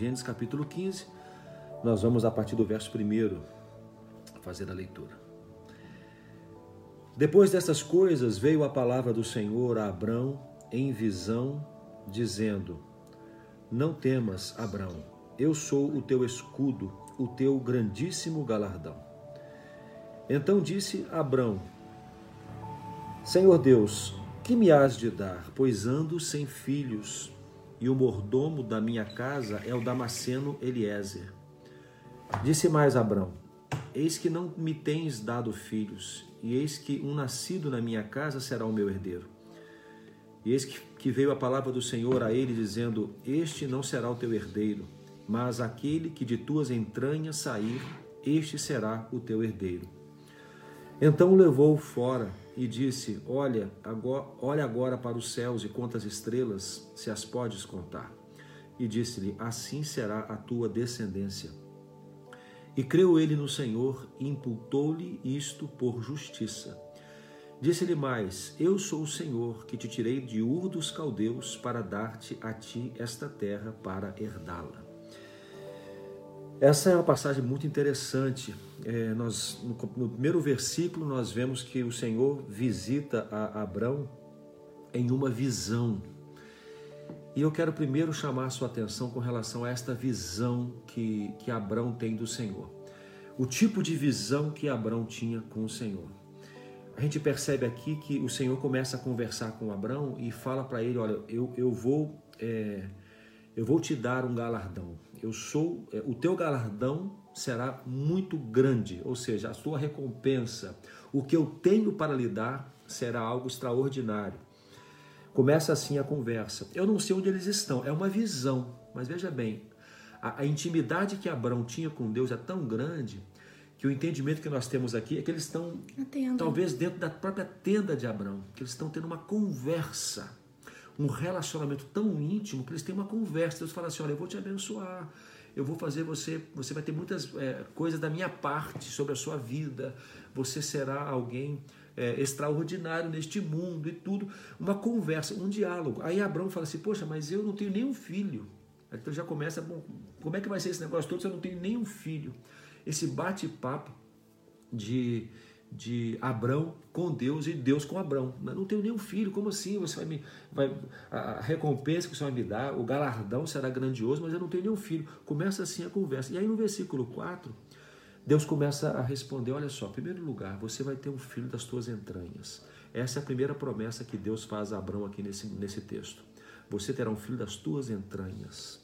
Gênesis capítulo 15. Nós vamos a partir do verso 1 fazer a leitura. Depois dessas coisas veio a palavra do Senhor a Abrão em visão, dizendo: Não temas, Abrão, eu sou o teu escudo, o teu grandíssimo galardão. Então disse Abrão: Senhor Deus, que me has de dar, pois ando sem filhos, e o mordomo da minha casa é o Damasceno Eliezer. Disse mais Abrão: Eis que não me tens dado filhos, e eis que um nascido na minha casa será o meu herdeiro. E eis que veio a palavra do Senhor a ele, dizendo: Este não será o teu herdeiro, mas aquele que de tuas entranhas sair, este será o teu herdeiro. Então o levou fora e disse: Olha, agora, olha agora para os céus e conta as estrelas, se as podes contar. E disse-lhe: Assim será a tua descendência. E creu ele no Senhor e imputou-lhe isto por justiça. Disse-lhe mais: Eu sou o Senhor que te tirei de Ur dos Caldeus para dar-te a ti esta terra para herdá-la. Essa é uma passagem muito interessante. É, nós, no, no, primeiro versículo, nós vemos que o Senhor visita a Abrão em uma visão. E eu quero primeiro chamar sua atenção com relação a esta visão que, que Abrão tem do Senhor. O tipo de visão que Abrão tinha com o Senhor. A gente percebe aqui que o Senhor começa a conversar com Abrão e fala para ele: Olha, eu, eu vou. É, eu vou te dar um galardão. Eu sou, é, o teu galardão será muito grande, ou seja, a sua recompensa, o que eu tenho para lhe dar será algo extraordinário. Começa assim a conversa. Eu não sei onde eles estão, é uma visão, mas veja bem, a, a intimidade que Abraão tinha com Deus é tão grande que o entendimento que nós temos aqui é que eles estão talvez dentro da própria tenda de Abraão, que eles estão tendo uma conversa um relacionamento tão íntimo que eles têm uma conversa. Deus fala assim: olha, eu vou te abençoar, eu vou fazer você, você vai ter muitas é, coisas da minha parte sobre a sua vida, você será alguém é, extraordinário neste mundo e tudo. Uma conversa, um diálogo. Aí Abraão fala assim: poxa, mas eu não tenho nenhum filho. Então já começa, bom, como é que vai ser esse negócio todo se eu não tenho nenhum filho? Esse bate-papo de de Abrão com Deus e Deus com Abrão. Mas não tenho nenhum filho, como assim? Você vai me. Vai, a recompensa que você vai me dar, o galardão será grandioso, mas eu não tenho nenhum filho. Começa assim a conversa. E aí no versículo 4, Deus começa a responder: olha só, em primeiro lugar, você vai ter um filho das tuas entranhas. Essa é a primeira promessa que Deus faz a Abrão aqui nesse, nesse texto. Você terá um filho das tuas entranhas.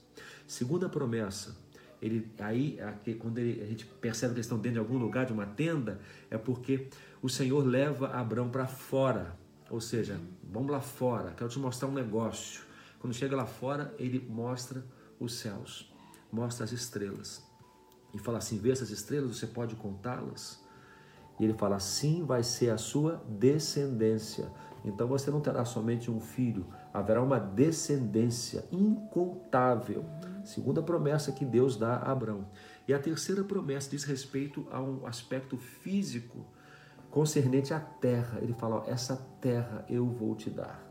Segunda promessa, ele, aí, aqui, quando ele, a gente percebe que eles estão dentro de algum lugar, de uma tenda, é porque o Senhor leva Abraão para fora. Ou seja, vamos lá fora, quero te mostrar um negócio. Quando chega lá fora, ele mostra os céus, mostra as estrelas. E fala assim: vê essas estrelas, você pode contá-las? E ele fala: assim vai ser a sua descendência. Então você não terá somente um filho, haverá uma descendência incontável. Segunda promessa que Deus dá a Abraão. E a terceira promessa diz respeito a um aspecto físico concernente à terra. Ele fala: ó, essa terra eu vou te dar.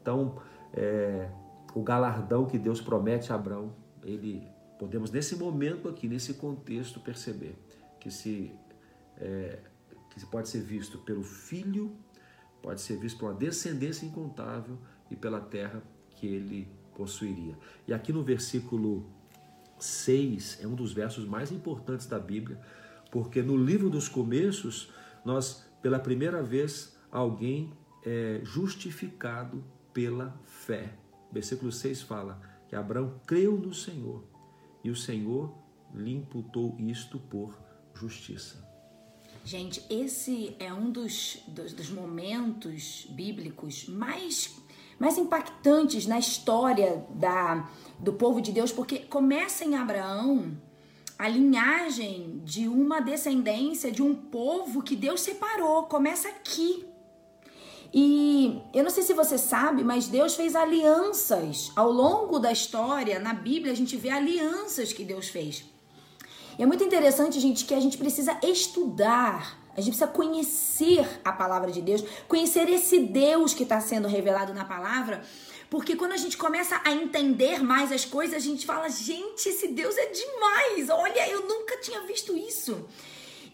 Então, é, o galardão que Deus promete a Abraão, ele podemos nesse momento aqui, nesse contexto, perceber que se, é, que pode ser visto pelo filho, pode ser visto uma descendência incontável e pela terra que ele possuiria. E aqui no versículo 6 é um dos versos mais importantes da Bíblia, porque no livro dos começos, nós, pela primeira vez, alguém é justificado pela fé. Versículo 6 fala que Abraão creu no Senhor e o Senhor lhe imputou isto por justiça. Gente, esse é um dos, dos, dos momentos bíblicos mais mais impactantes na história da, do povo de Deus, porque começa em Abraão a linhagem de uma descendência de um povo que Deus separou, começa aqui. E eu não sei se você sabe, mas Deus fez alianças ao longo da história, na Bíblia a gente vê alianças que Deus fez. E é muito interessante, gente, que a gente precisa estudar a gente precisa conhecer a palavra de Deus, conhecer esse Deus que está sendo revelado na palavra, Porque quando a gente começa a entender mais as coisas, a gente fala: gente, esse Deus é demais. Olha, eu nunca tinha visto isso.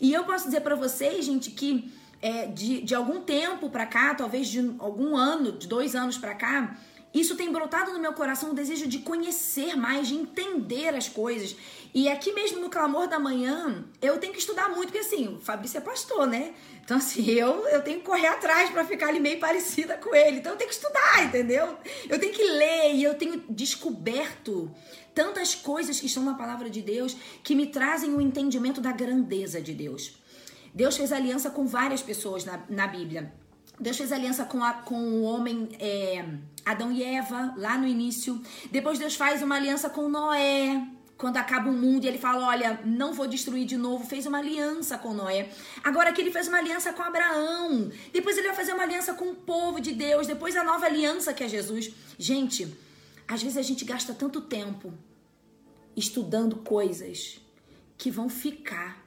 E eu posso dizer para vocês, gente, que é, de, de algum tempo para cá, talvez de algum ano, de dois anos para cá, isso tem brotado no meu coração o desejo de conhecer mais, de entender as coisas. E aqui mesmo no clamor da manhã, eu tenho que estudar muito, porque assim, o Fabrício é pastor, né? Então, assim, eu, eu tenho que correr atrás para ficar ali meio parecida com ele. Então, eu tenho que estudar, entendeu? Eu tenho que ler e eu tenho descoberto tantas coisas que estão na palavra de Deus que me trazem o um entendimento da grandeza de Deus. Deus fez aliança com várias pessoas na, na Bíblia. Deus fez aliança com, a, com o homem é, Adão e Eva, lá no início. Depois Deus faz uma aliança com Noé, quando acaba o mundo e ele fala: Olha, não vou destruir de novo. Fez uma aliança com Noé. Agora que ele fez uma aliança com Abraão. Depois ele vai fazer uma aliança com o povo de Deus. Depois a nova aliança que é Jesus. Gente, às vezes a gente gasta tanto tempo estudando coisas que vão ficar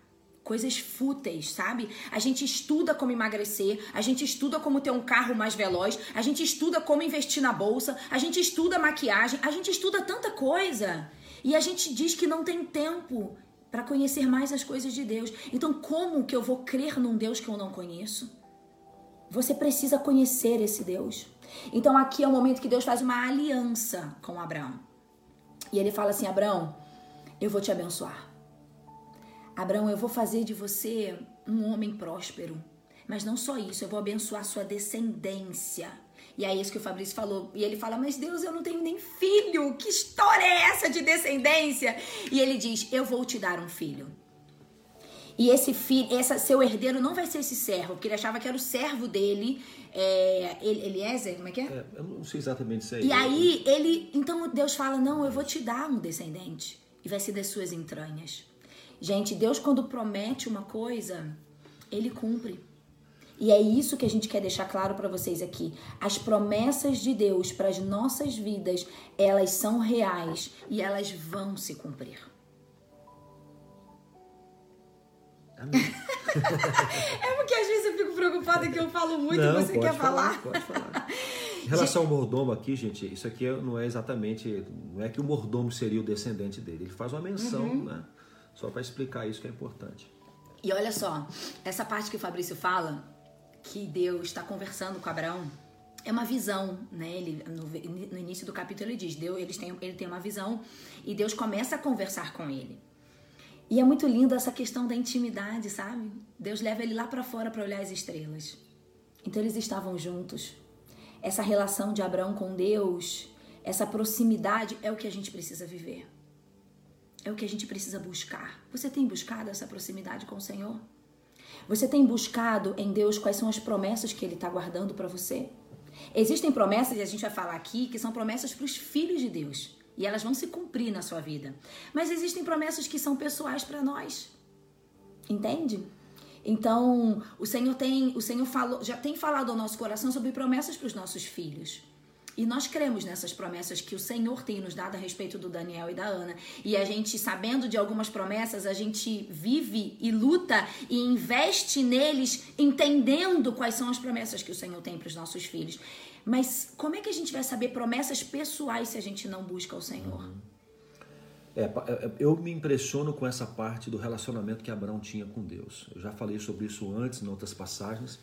coisas fúteis, sabe? A gente estuda como emagrecer, a gente estuda como ter um carro mais veloz, a gente estuda como investir na bolsa, a gente estuda maquiagem, a gente estuda tanta coisa. E a gente diz que não tem tempo para conhecer mais as coisas de Deus. Então, como que eu vou crer num Deus que eu não conheço? Você precisa conhecer esse Deus. Então, aqui é o momento que Deus faz uma aliança com Abraão. E ele fala assim: Abraão, eu vou te abençoar. Abraão, eu vou fazer de você um homem próspero. Mas não só isso, eu vou abençoar sua descendência. E é isso que o Fabrício falou. E ele fala: Mas Deus, eu não tenho nem filho. Que história é essa de descendência? E ele diz: Eu vou te dar um filho. E esse filho, essa, seu herdeiro não vai ser esse servo, porque ele achava que era o servo dele, é, Eliezer, como é que é? é? Eu não sei exatamente isso aí. E aí ele, então Deus fala: Não, eu vou te dar um descendente. E vai ser das suas entranhas. Gente, Deus quando promete uma coisa, ele cumpre. E é isso que a gente quer deixar claro para vocês aqui. As promessas de Deus para as nossas vidas, elas são reais e elas vão se cumprir. Amém. é porque às vezes eu fico preocupada que eu falo muito não, e você quer falar. falar. Pode falar. Em relação ao mordomo aqui, gente, isso aqui não é exatamente. Não é que o mordomo seria o descendente dele. Ele faz uma menção, uhum. né? Só para explicar isso que é importante. E olha só, essa parte que o Fabrício fala, que Deus está conversando com Abraão, é uma visão, né? Ele, no, no, início do capítulo ele diz, Deus, eles têm, ele tem uma visão e Deus começa a conversar com ele. E é muito lindo essa questão da intimidade, sabe? Deus leva ele lá para fora para olhar as estrelas. Então eles estavam juntos. Essa relação de Abraão com Deus, essa proximidade é o que a gente precisa viver. É o que a gente precisa buscar. Você tem buscado essa proximidade com o Senhor? Você tem buscado em Deus quais são as promessas que Ele está guardando para você? Existem promessas, e a gente vai falar aqui, que são promessas para os filhos de Deus. E elas vão se cumprir na sua vida. Mas existem promessas que são pessoais para nós. Entende? Então, o Senhor tem, o Senhor falou, já tem falado ao nosso coração sobre promessas para os nossos filhos. E nós cremos nessas promessas que o Senhor tem nos dado a respeito do Daniel e da Ana. E a gente, sabendo de algumas promessas, a gente vive e luta e investe neles, entendendo quais são as promessas que o Senhor tem para os nossos filhos. Mas como é que a gente vai saber promessas pessoais se a gente não busca o Senhor? Uhum. É, é, eu me impressiono com essa parte do relacionamento que Abraão tinha com Deus. Eu já falei sobre isso antes, em outras passagens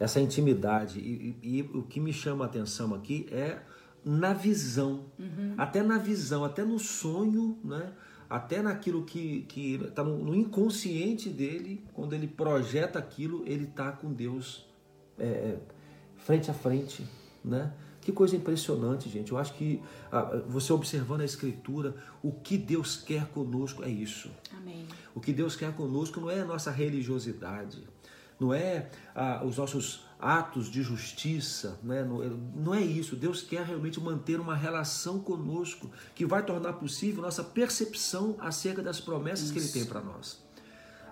essa intimidade. E, e, e, o que me chama a atenção aqui é na visão, uhum. até na visão, até no sonho, né? até naquilo que está no, no, inconsciente dele, quando ele projeta aquilo, ele está com Deus é, é, frente a frente. Né? Que coisa impressionante, gente. Eu acho que você observando a Escritura, o que Deus quer conosco é isso. Amém. O que Deus quer conosco não é a nossa religiosidade não é ah, os nossos atos de justiça, né? não, é, não é isso. Deus quer realmente manter uma relação conosco que vai tornar possível nossa percepção acerca das promessas isso. que Ele tem para nós.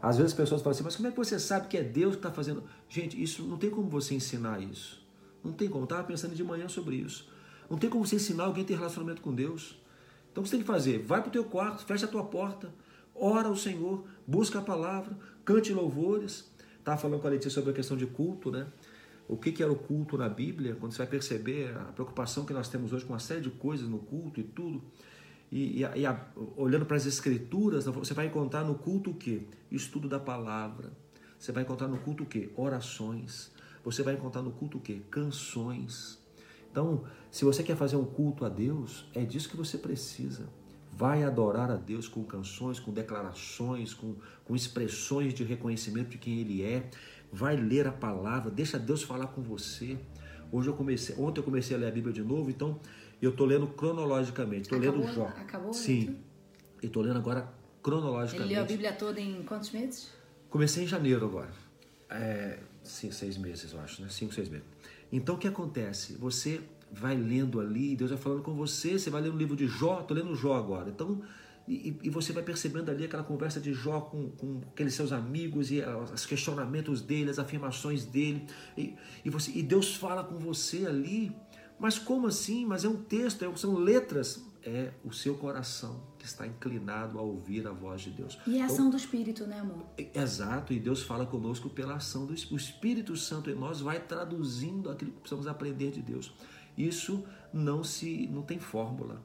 Às vezes as pessoas falam assim, mas como é que você sabe que é Deus que está fazendo? Gente, isso não tem como você ensinar isso. Não tem como. Estava pensando de manhã sobre isso. Não tem como você ensinar alguém a ter relacionamento com Deus. Então o que você tem que fazer? Vai para o teu quarto, fecha a tua porta, ora ao Senhor, busca a palavra, cante louvores, Estava falando com a Letícia sobre a questão de culto, né? o que, que era o culto na Bíblia, quando você vai perceber a preocupação que nós temos hoje com uma série de coisas no culto e tudo, e, e, e a, olhando para as escrituras, você vai encontrar no culto o quê? Estudo da palavra. Você vai encontrar no culto o quê? Orações. Você vai encontrar no culto o quê? Canções. Então, se você quer fazer um culto a Deus, é disso que você precisa. Vai adorar a Deus com canções, com declarações, com, com expressões de reconhecimento de quem Ele é. Vai ler a palavra, deixa Deus falar com você. Hoje eu comecei, ontem eu comecei a ler a Bíblia de novo, então eu estou lendo cronologicamente. Estou lendo Jó. Acabou? Sim. E estou lendo agora cronologicamente. Ele leu a Bíblia toda em quantos meses? Comecei em janeiro agora. É, sim, seis meses, eu acho, né? Cinco, seis meses. Então o que acontece? Você vai lendo ali, Deus vai falando com você, você vai lendo o livro de Jó, estou lendo Jó agora. Então, e, e, você vai percebendo ali aquela conversa de Jó com, com aqueles seus amigos e os questionamentos dele, as afirmações dele. E, e, você, e Deus fala com você ali. Mas como assim? Mas é um texto, é, são letras. É o seu coração que está inclinado a ouvir a voz de Deus. E a ação então, do Espírito, né, amor? Exato, e Deus fala conosco pela ação do Espírito. O Espírito Santo em nós vai traduzindo aquilo que precisamos aprender de Deus. Isso não se não tem fórmula.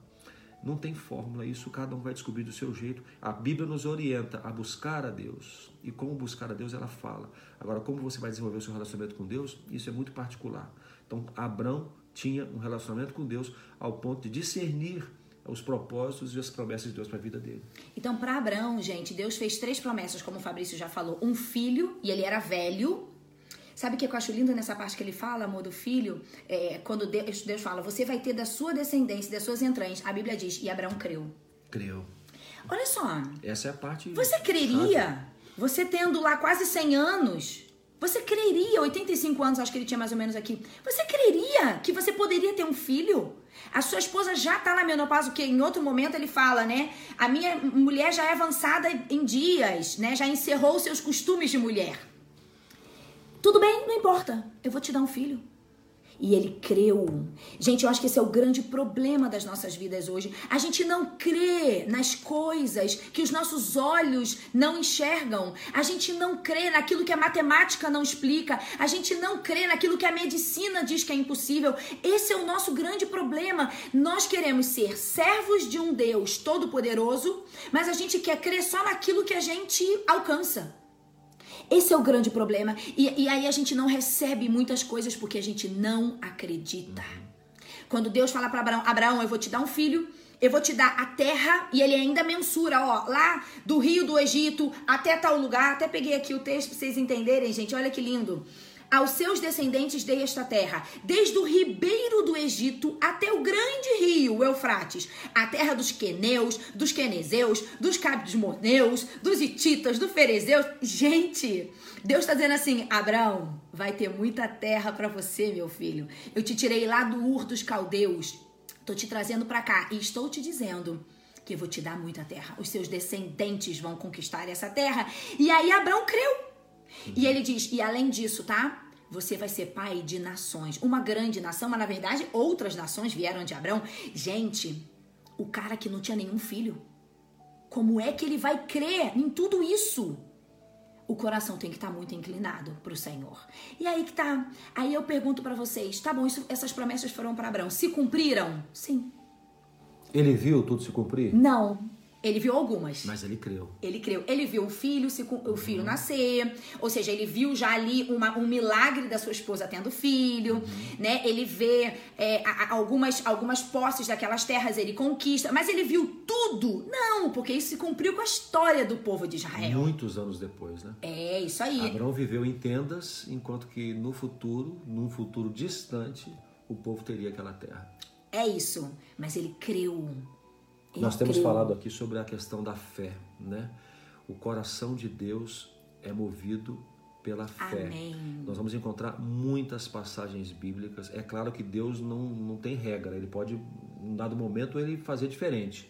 Não tem fórmula, isso cada um vai descobrir do seu jeito. A Bíblia nos orienta a buscar a Deus. E como buscar a Deus, ela fala. Agora, como você vai desenvolver o seu relacionamento com Deus, isso é muito particular. Então, Abraão tinha um relacionamento com Deus ao ponto de discernir os propósitos e as promessas de Deus para a vida dele. Então, para Abraão, gente, Deus fez três promessas, como o Fabrício já falou: um filho, e ele era velho, Sabe o que eu acho lindo nessa parte que ele fala, amor do filho? É, quando Deus, Deus fala, você vai ter da sua descendência, das suas entranhas. A Bíblia diz, e Abraão creu. Creu. Olha só. Essa é a parte. Você creria, você tendo lá quase 100 anos, você creria, 85 anos acho que ele tinha mais ou menos aqui, você creria que você poderia ter um filho? A sua esposa já tá na menopausa, que em outro momento ele fala, né? A minha mulher já é avançada em dias, né? Já encerrou seus costumes de mulher. Tudo bem, não importa. Eu vou te dar um filho. E ele creu. Gente, eu acho que esse é o grande problema das nossas vidas hoje. A gente não crê nas coisas que os nossos olhos não enxergam. A gente não crê naquilo que a matemática não explica. A gente não crê naquilo que a medicina diz que é impossível. Esse é o nosso grande problema. Nós queremos ser servos de um Deus todo-poderoso, mas a gente quer crer só naquilo que a gente alcança. Esse é o grande problema. E, e aí a gente não recebe muitas coisas porque a gente não acredita. Quando Deus fala para Abraão: Abraão, eu vou te dar um filho, eu vou te dar a terra, e ele ainda mensura, ó, lá do rio do Egito até tal lugar. Até peguei aqui o texto pra vocês entenderem, gente. Olha que lindo. Aos seus descendentes dei esta terra, desde o ribeiro do Egito até o grande rio, Eufrates, a terra dos queneus, dos quenezeus, dos cabdismoneus, dos hititas, dos ferezeus. Gente, Deus está dizendo assim: Abraão, vai ter muita terra para você, meu filho. Eu te tirei lá do Ur dos caldeus, tô te trazendo para cá e estou te dizendo que eu vou te dar muita terra. Os seus descendentes vão conquistar essa terra. E aí Abraão creu. E ele diz: e além disso, tá? Você vai ser pai de nações. Uma grande nação, mas na verdade outras nações vieram de Abraão. Gente, o cara que não tinha nenhum filho, como é que ele vai crer em tudo isso? O coração tem que estar tá muito inclinado para o Senhor. E aí que tá. Aí eu pergunto para vocês, tá bom, isso, essas promessas foram para Abraão. Se cumpriram? Sim. Ele viu tudo se cumprir? Não. Ele viu algumas. Mas ele creu. Ele creu. Ele viu o filho, se, o filho uhum. nascer. Ou seja, ele viu já ali uma, um milagre da sua esposa tendo filho. Uhum. né? Ele vê é, algumas, algumas posses daquelas terras, ele conquista. Mas ele viu tudo? Não, porque isso se cumpriu com a história do povo de Israel. Muitos anos depois, né? É, isso aí. Abraão viveu em tendas, enquanto que no futuro, num futuro distante, o povo teria aquela terra. É isso. Mas ele creu. Nós temos falado aqui sobre a questão da fé, né? O coração de Deus é movido pela fé. Amém. Nós vamos encontrar muitas passagens bíblicas. É claro que Deus não, não tem regra, ele pode, em dado momento, ele fazer diferente,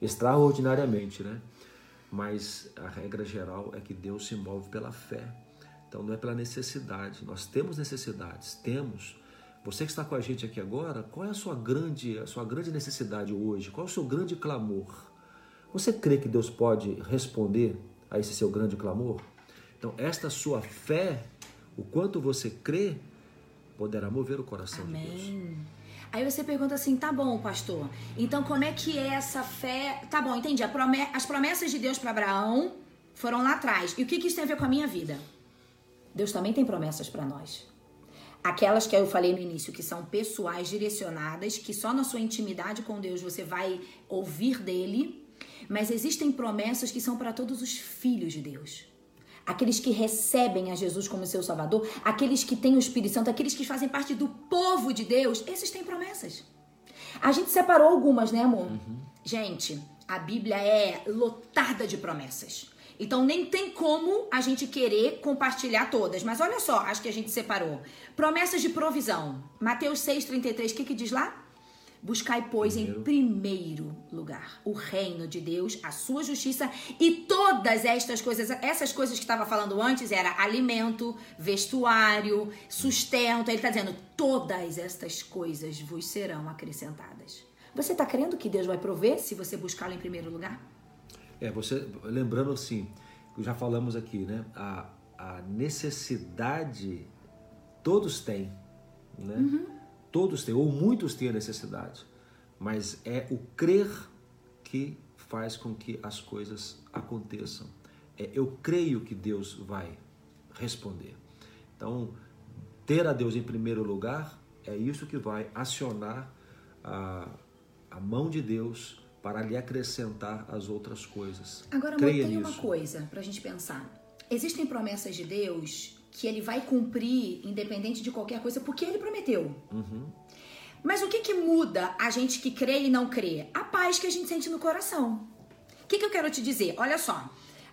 extraordinariamente, né? Mas a regra geral é que Deus se move pela fé. Então não é pela necessidade. Nós temos necessidades, temos, você que está com a gente aqui agora, qual é a sua grande, a sua grande necessidade hoje? Qual é o seu grande clamor? Você crê que Deus pode responder a esse seu grande clamor? Então, esta sua fé, o quanto você crê, poderá mover o coração Amém. de Deus. Aí você pergunta assim, tá bom, pastor. Então como é que é essa fé? Tá bom, entendi. As promessas de Deus para Abraão foram lá atrás. E o que, que isso tem a ver com a minha vida? Deus também tem promessas para nós. Aquelas que eu falei no início, que são pessoais, direcionadas, que só na sua intimidade com Deus você vai ouvir dele. Mas existem promessas que são para todos os filhos de Deus aqueles que recebem a Jesus como seu Salvador, aqueles que têm o Espírito Santo, aqueles que fazem parte do povo de Deus, esses têm promessas. A gente separou algumas, né, amor? Uhum. Gente, a Bíblia é lotada de promessas. Então nem tem como a gente querer compartilhar todas. Mas olha só, acho que a gente separou. Promessas de provisão. Mateus 6,33, o que, que diz lá? Buscai, pois, primeiro. em primeiro lugar o reino de Deus, a sua justiça e todas estas coisas, essas coisas que estava falando antes era alimento, vestuário, sustento. Ele está dizendo: todas estas coisas vos serão acrescentadas. Você está crendo que Deus vai prover se você buscá-lo em primeiro lugar? É, você lembrando assim, já falamos aqui, né? A, a necessidade todos têm, né? Uhum Todos têm, ou muitos têm a necessidade, mas é o crer que faz com que as coisas aconteçam. É, eu creio que Deus vai responder. Então, ter a Deus em primeiro lugar é isso que vai acionar a, a mão de Deus para lhe acrescentar as outras coisas. Agora, Creia tem nisso. uma coisa para a gente pensar. Existem promessas de Deus que ele vai cumprir independente de qualquer coisa, porque ele prometeu. Uhum. Mas o que, que muda a gente que crê e não crê? A paz que a gente sente no coração. O que, que eu quero te dizer? Olha só.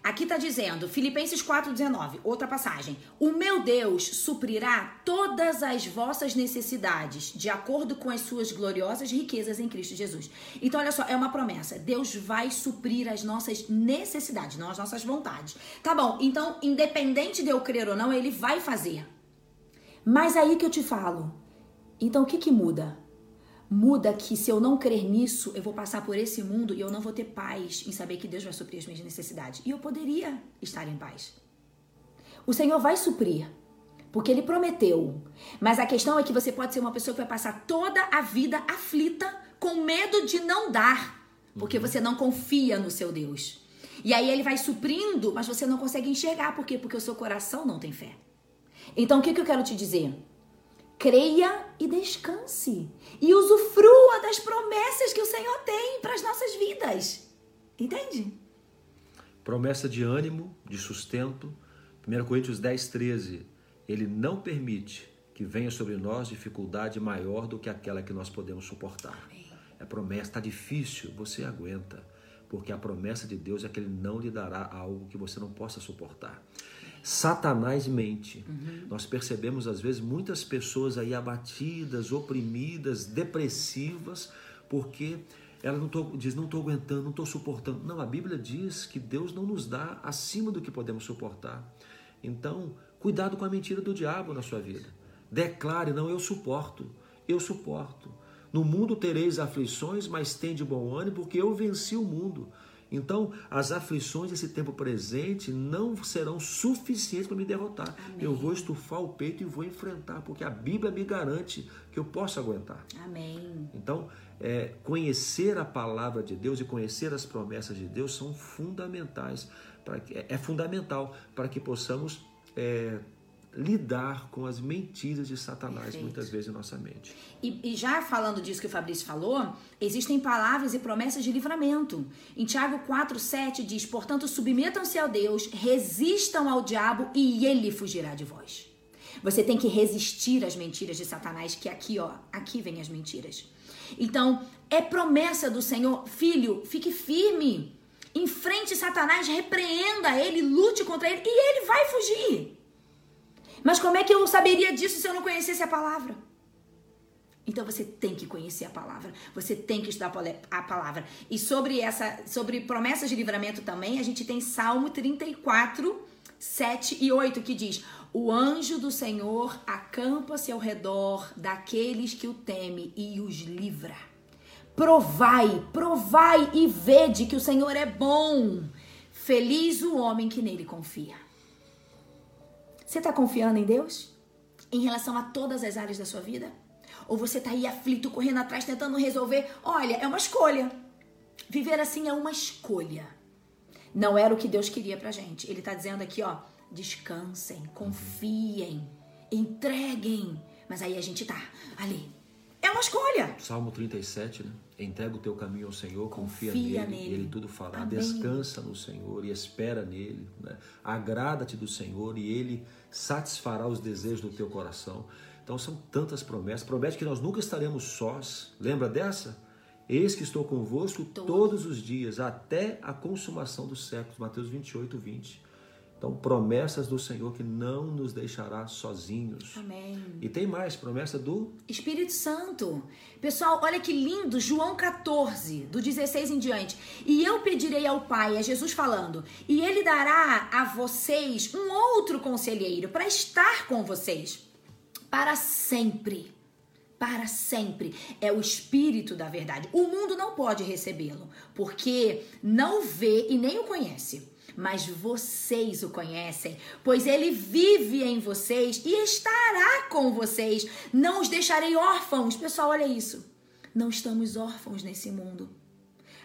Aqui está dizendo, Filipenses 4,19, outra passagem. O meu Deus suprirá todas as vossas necessidades, de acordo com as suas gloriosas riquezas em Cristo Jesus. Então, olha só, é uma promessa. Deus vai suprir as nossas necessidades, não as nossas vontades. Tá bom, então, independente de eu crer ou não, ele vai fazer. Mas aí que eu te falo. Então, o que, que muda? Muda que se eu não crer nisso, eu vou passar por esse mundo e eu não vou ter paz em saber que Deus vai suprir as minhas necessidades. E eu poderia estar em paz. O Senhor vai suprir, porque Ele prometeu. Mas a questão é que você pode ser uma pessoa que vai passar toda a vida aflita, com medo de não dar, porque você não confia no seu Deus. E aí Ele vai suprindo, mas você não consegue enxergar. Por quê? Porque o seu coração não tem fé. Então, o que, que eu quero te dizer? Creia e descanse. E usufrua das promessas que o Senhor tem para as nossas vidas. Entende? Promessa de ânimo, de sustento. 1 Coríntios 10, 13. Ele não permite que venha sobre nós dificuldade maior do que aquela que nós podemos suportar. Amém. É promessa, está difícil, você aguenta. Porque a promessa de Deus é que Ele não lhe dará algo que você não possa suportar. Satanás mente. Uhum. Nós percebemos às vezes muitas pessoas aí abatidas, oprimidas, depressivas, porque ela não tô, diz, não estou aguentando, não estou suportando. Não, a Bíblia diz que Deus não nos dá acima do que podemos suportar. Então, cuidado com a mentira do diabo na sua vida. Declare, não, eu suporto, eu suporto. No mundo tereis aflições, mas tem de bom ânimo, porque eu venci o mundo. Então, as aflições desse tempo presente não serão suficientes para me derrotar. Amém. Eu vou estufar o peito e vou enfrentar, porque a Bíblia me garante que eu posso aguentar. Amém. Então, é, conhecer a palavra de Deus e conhecer as promessas de Deus são fundamentais. Para que, é, é fundamental para que possamos é, lidar com as mentiras de Satanás Perfeito. muitas vezes em nossa mente. E, e, já falando disso que o Fabrício falou, existem palavras e promessas de livramento. Em Tiago 4,7 diz: Portanto, submetam-se ao Deus, resistam ao diabo e ele fugirá de vós. Você tem que resistir às mentiras de Satanás, que aqui, ó, aqui vem as mentiras. Então, é promessa do Senhor, filho, fique firme. Enfrente Satanás, repreenda ele, lute contra ele e ele vai fugir. Mas como é que eu saberia disso se eu não conhecesse a palavra? Então você tem que conhecer a palavra, você tem que estudar a palavra. E sobre essa, sobre promessas de livramento também, a gente tem Salmo 34, 7 e 8 que diz: O anjo do Senhor acampa-se ao redor daqueles que o teme e os livra. Provai, provai e vede que o Senhor é bom. Feliz o homem que nele confia. Você está confiando em Deus? em relação a todas as áreas da sua vida? Ou você tá aí aflito, correndo atrás, tentando resolver? Olha, é uma escolha. Viver assim é uma escolha. Não era o que Deus queria pra gente. Ele tá dizendo aqui, ó, descansem, confiem, entreguem. Mas aí a gente tá ali. É uma escolha. Salmo 37, né? Entrega o teu caminho ao Senhor, confia, confia nele, nele, e ele tudo fará. Amém. Descansa no Senhor e espera nele. Né? Agrada-te do Senhor e ele satisfará os desejos do teu coração. Então são tantas promessas. Promete que nós nunca estaremos sós. Lembra dessa? Eis que estou convosco todos os dias, até a consumação dos séculos. Mateus 28, 20. Então, promessas do Senhor que não nos deixará sozinhos. Amém. E tem mais, promessa do Espírito Santo. Pessoal, olha que lindo, João 14, do 16 em diante. E eu pedirei ao Pai, é Jesus falando, e ele dará a vocês um outro conselheiro para estar com vocês para sempre. Para sempre. É o Espírito da verdade. O mundo não pode recebê-lo, porque não vê e nem o conhece mas vocês o conhecem, pois ele vive em vocês e estará com vocês. Não os deixarei órfãos. Pessoal, olha isso. Não estamos órfãos nesse mundo.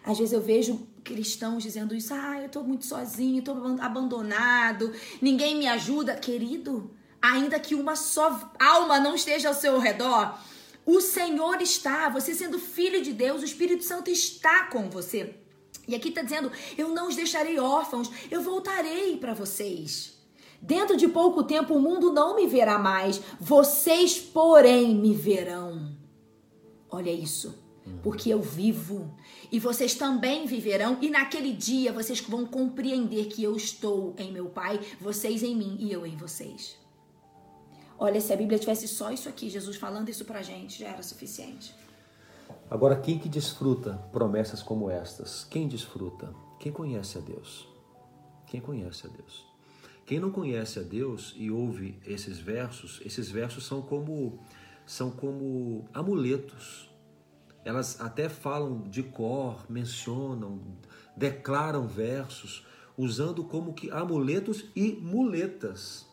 Às vezes eu vejo cristãos dizendo isso: ah, eu tô muito sozinho, tô abandonado, ninguém me ajuda. Querido, ainda que uma só alma não esteja ao seu redor, o Senhor está, você sendo filho de Deus, o Espírito Santo está com você. E aqui está dizendo: Eu não os deixarei órfãos, eu voltarei para vocês. Dentro de pouco tempo o mundo não me verá mais, vocês, porém, me verão. Olha isso, porque eu vivo e vocês também viverão, e naquele dia vocês vão compreender que eu estou em meu Pai, vocês em mim e eu em vocês. Olha, se a Bíblia tivesse só isso aqui, Jesus falando isso pra gente, já era suficiente. Agora, quem que desfruta promessas como estas? Quem desfruta? Quem conhece a Deus? Quem conhece a Deus? Quem não conhece a Deus e ouve esses versos, esses versos são como são como amuletos. Elas até falam de cor, mencionam, declaram versos, usando como que amuletos e muletas.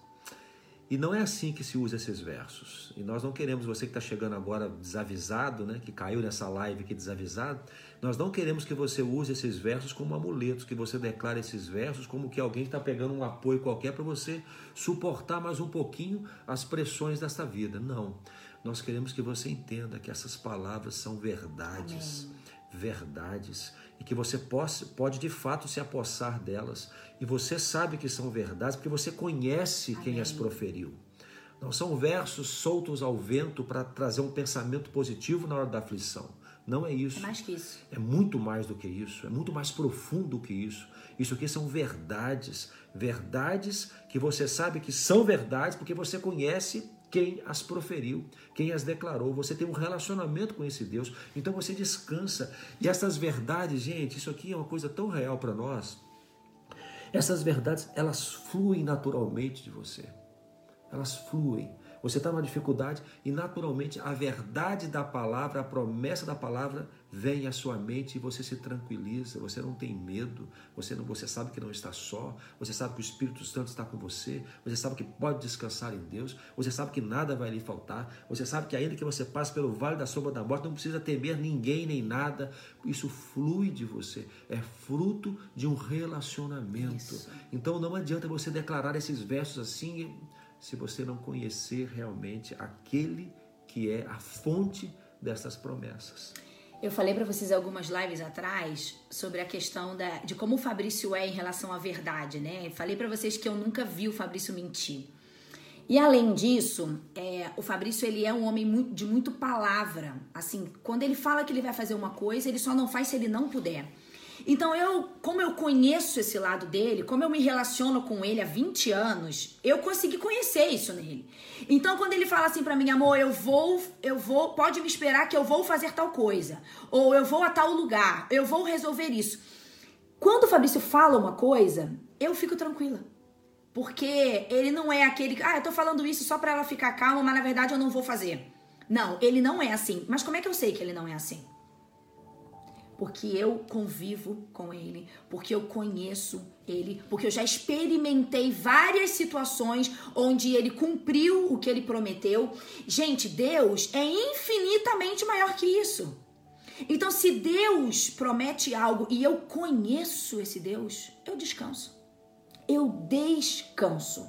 E não é assim que se usa esses versos. E nós não queremos, você que está chegando agora desavisado, né, que caiu nessa live aqui desavisado, nós não queremos que você use esses versos como amuletos, que você declare esses versos como que alguém está pegando um apoio qualquer para você suportar mais um pouquinho as pressões desta vida. Não. Nós queremos que você entenda que essas palavras são verdades. Amém. Verdades e que você possa, pode de fato se apossar delas. E você sabe que são verdades porque você conhece Amém. quem as proferiu. Não são versos soltos ao vento para trazer um pensamento positivo na hora da aflição. Não é isso. É mais que isso. É muito mais do que isso. É muito mais profundo que isso. Isso aqui são verdades. Verdades que você sabe que são verdades porque você conhece quem as proferiu, quem as declarou. Você tem um relacionamento com esse Deus, então você descansa. E essas verdades, gente, isso aqui é uma coisa tão real para nós. Essas verdades, elas fluem naturalmente de você. Elas fluem. Você está numa dificuldade e naturalmente a verdade da palavra, a promessa da palavra vem à sua mente e você se tranquiliza, você não tem medo, você não, você sabe que não está só, você sabe que o Espírito Santo está com você, você sabe que pode descansar em Deus, você sabe que nada vai lhe faltar, você sabe que ainda que você passe pelo vale da sombra da morte, não precisa temer ninguém nem nada, isso flui de você, é fruto de um relacionamento. Isso. Então não adianta você declarar esses versos assim se você não conhecer realmente aquele que é a fonte dessas promessas. Eu falei para vocês algumas lives atrás sobre a questão da, de como o Fabrício é em relação à verdade, né? Falei para vocês que eu nunca vi o Fabrício mentir. E além disso, é, o Fabrício ele é um homem muito, de muito palavra. Assim, quando ele fala que ele vai fazer uma coisa, ele só não faz se ele não puder. Então eu, como eu conheço esse lado dele, como eu me relaciono com ele há 20 anos, eu consegui conhecer isso nele. Então quando ele fala assim para mim, amor, eu vou, eu vou, pode me esperar que eu vou fazer tal coisa, ou eu vou a tal lugar, eu vou resolver isso. Quando o Fabrício fala uma coisa, eu fico tranquila. Porque ele não é aquele, ah, eu tô falando isso só para ela ficar calma, mas na verdade eu não vou fazer. Não, ele não é assim. Mas como é que eu sei que ele não é assim? Porque eu convivo com ele, porque eu conheço ele, porque eu já experimentei várias situações onde ele cumpriu o que ele prometeu. Gente, Deus é infinitamente maior que isso. Então, se Deus promete algo e eu conheço esse Deus, eu descanso. Eu descanso.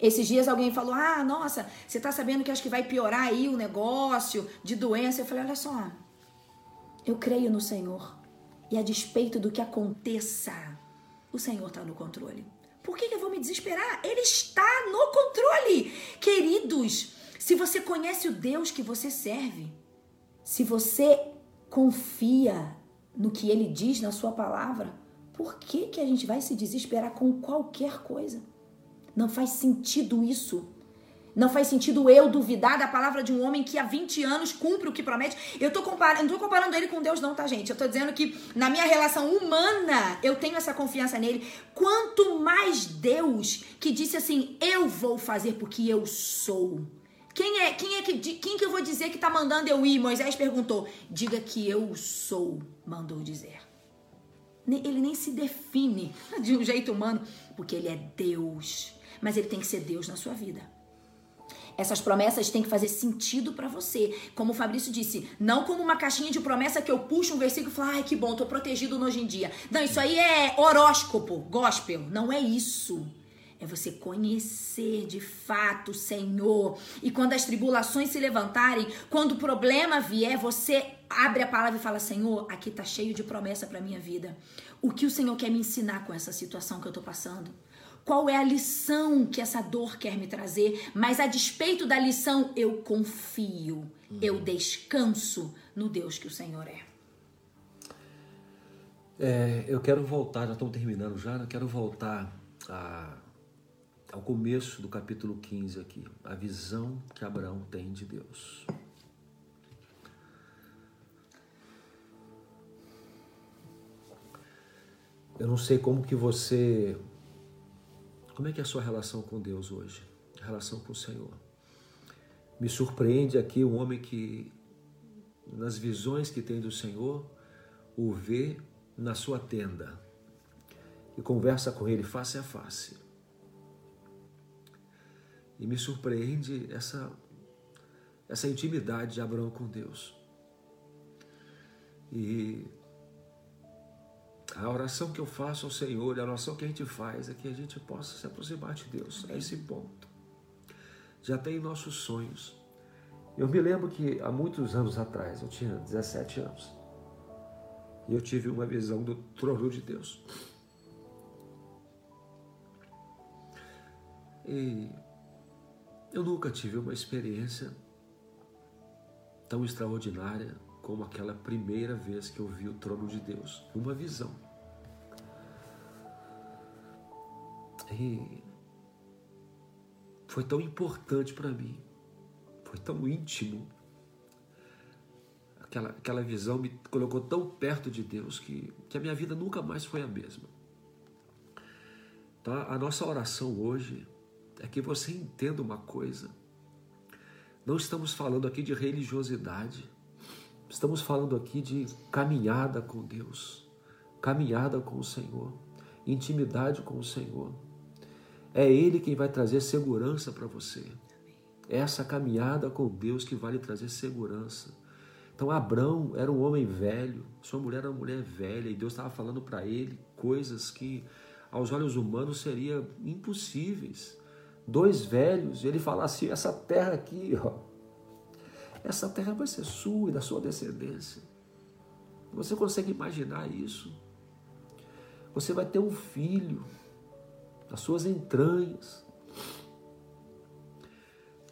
Esses dias alguém falou: Ah, nossa, você tá sabendo que acho que vai piorar aí o negócio de doença? Eu falei: Olha só, eu creio no Senhor. E a despeito do que aconteça, o Senhor está no controle. Por que, eu vou me desesperar? Ele está no controle. Queridos, se você conhece o Deus que você serve, se você confia no que ele diz na sua palavra, por que, que a gente vai se desesperar com qualquer coisa? Não faz sentido isso. Não faz sentido eu duvidar da palavra de um homem que há 20 anos cumpre o que promete. Eu tô comparando, não tô comparando ele com Deus, não, tá, gente? Eu tô dizendo que na minha relação humana eu tenho essa confiança nele. Quanto mais Deus que disse assim: Eu vou fazer porque eu sou. Quem é, quem é que, quem que eu vou dizer que tá mandando eu ir? Moisés perguntou. Diga que eu sou, mandou dizer. Ele nem se define de um jeito humano, porque ele é Deus. Mas ele tem que ser Deus na sua vida. Essas promessas têm que fazer sentido para você. Como o Fabrício disse, não como uma caixinha de promessa que eu puxo um versículo e falo, ai que bom, tô protegido no hoje em dia. Não, isso aí é horóscopo, gospel. Não é isso. É você conhecer de fato o Senhor. E quando as tribulações se levantarem, quando o problema vier, você abre a palavra e fala: Senhor, aqui tá cheio de promessa para minha vida. O que o Senhor quer me ensinar com essa situação que eu tô passando? Qual é a lição que essa dor quer me trazer, mas a despeito da lição, eu confio, uhum. eu descanso no Deus que o Senhor é. é eu quero voltar, já estamos terminando já, eu quero voltar a, ao começo do capítulo 15 aqui, a visão que Abraão tem de Deus. Eu não sei como que você como é que é a sua relação com Deus hoje? A relação com o Senhor. Me surpreende aqui um homem que, nas visões que tem do Senhor, o vê na sua tenda e conversa com ele face a face. E me surpreende essa, essa intimidade de Abraão com Deus. E a oração que eu faço ao Senhor, a oração que a gente faz é que a gente possa se aproximar de Deus a esse ponto. Já tem nossos sonhos. Eu me lembro que há muitos anos atrás, eu tinha 17 anos, e eu tive uma visão do trono de Deus. E eu nunca tive uma experiência tão extraordinária como aquela primeira vez que eu vi o trono de Deus, uma visão. E foi tão importante para mim, foi tão íntimo. Aquela, aquela visão me colocou tão perto de Deus que, que a minha vida nunca mais foi a mesma. Então, a nossa oração hoje é que você entenda uma coisa. Não estamos falando aqui de religiosidade. Estamos falando aqui de caminhada com Deus, caminhada com o Senhor, intimidade com o Senhor. É Ele quem vai trazer segurança para você. É essa caminhada com Deus que vai lhe trazer segurança. Então, Abrão era um homem velho, sua mulher era uma mulher velha, e Deus estava falando para ele coisas que aos olhos humanos seriam impossíveis. Dois velhos, ele fala assim: essa terra aqui, ó, essa terra vai ser sua e da sua descendência. Você consegue imaginar isso? Você vai ter um filho das suas entranhas.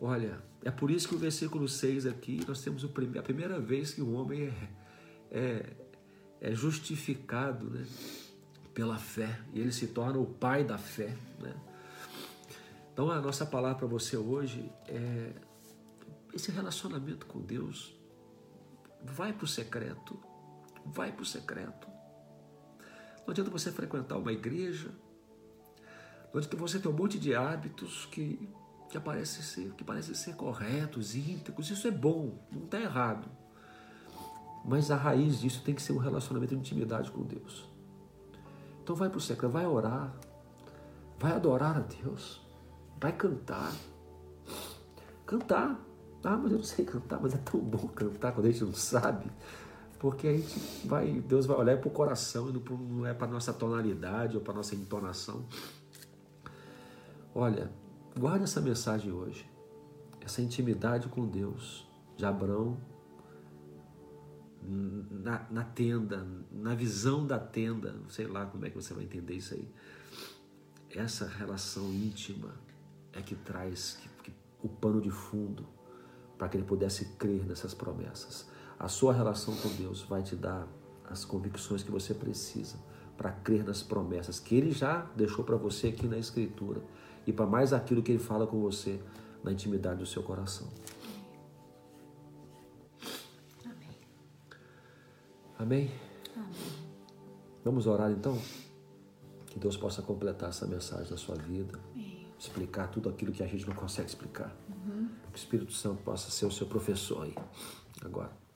Olha, é por isso que o versículo 6 aqui, nós temos a primeira vez que o homem é, é, é justificado né, pela fé, e ele se torna o pai da fé. Né? Então, a nossa palavra para você hoje é esse relacionamento com Deus vai para o secreto. Vai para o secreto. Não adianta você frequentar uma igreja. Não adianta você ter um monte de hábitos que, que, parecem ser, que parecem ser corretos, íntegros. Isso é bom, não está errado. Mas a raiz disso tem que ser um relacionamento de intimidade com Deus. Então vai para o secreto, vai orar, vai adorar a Deus, vai cantar. Cantar. Ah, mas eu não sei cantar, mas é tão bom cantar quando a gente não sabe. Porque a gente vai, Deus vai olhar para o coração e não é para nossa tonalidade ou para nossa entonação. Olha, guarde essa mensagem hoje. Essa intimidade com Deus de Abraão na, na, tenda, na visão da tenda, sei lá como é que você vai entender isso aí. Essa relação íntima é que traz que, que, o pano de fundo para que ele pudesse crer nessas promessas. A sua relação com Deus vai te dar as convicções que você precisa para crer nas promessas que ele já deixou para você aqui na Escritura e para mais aquilo que ele fala com você na intimidade do seu coração. Amém? Amém? Vamos orar então? Que Deus possa completar essa mensagem na sua vida. Amém. Explicar tudo aquilo que a gente não consegue explicar. Uhum. O Espírito Santo possa ser o seu professor aí. Agora.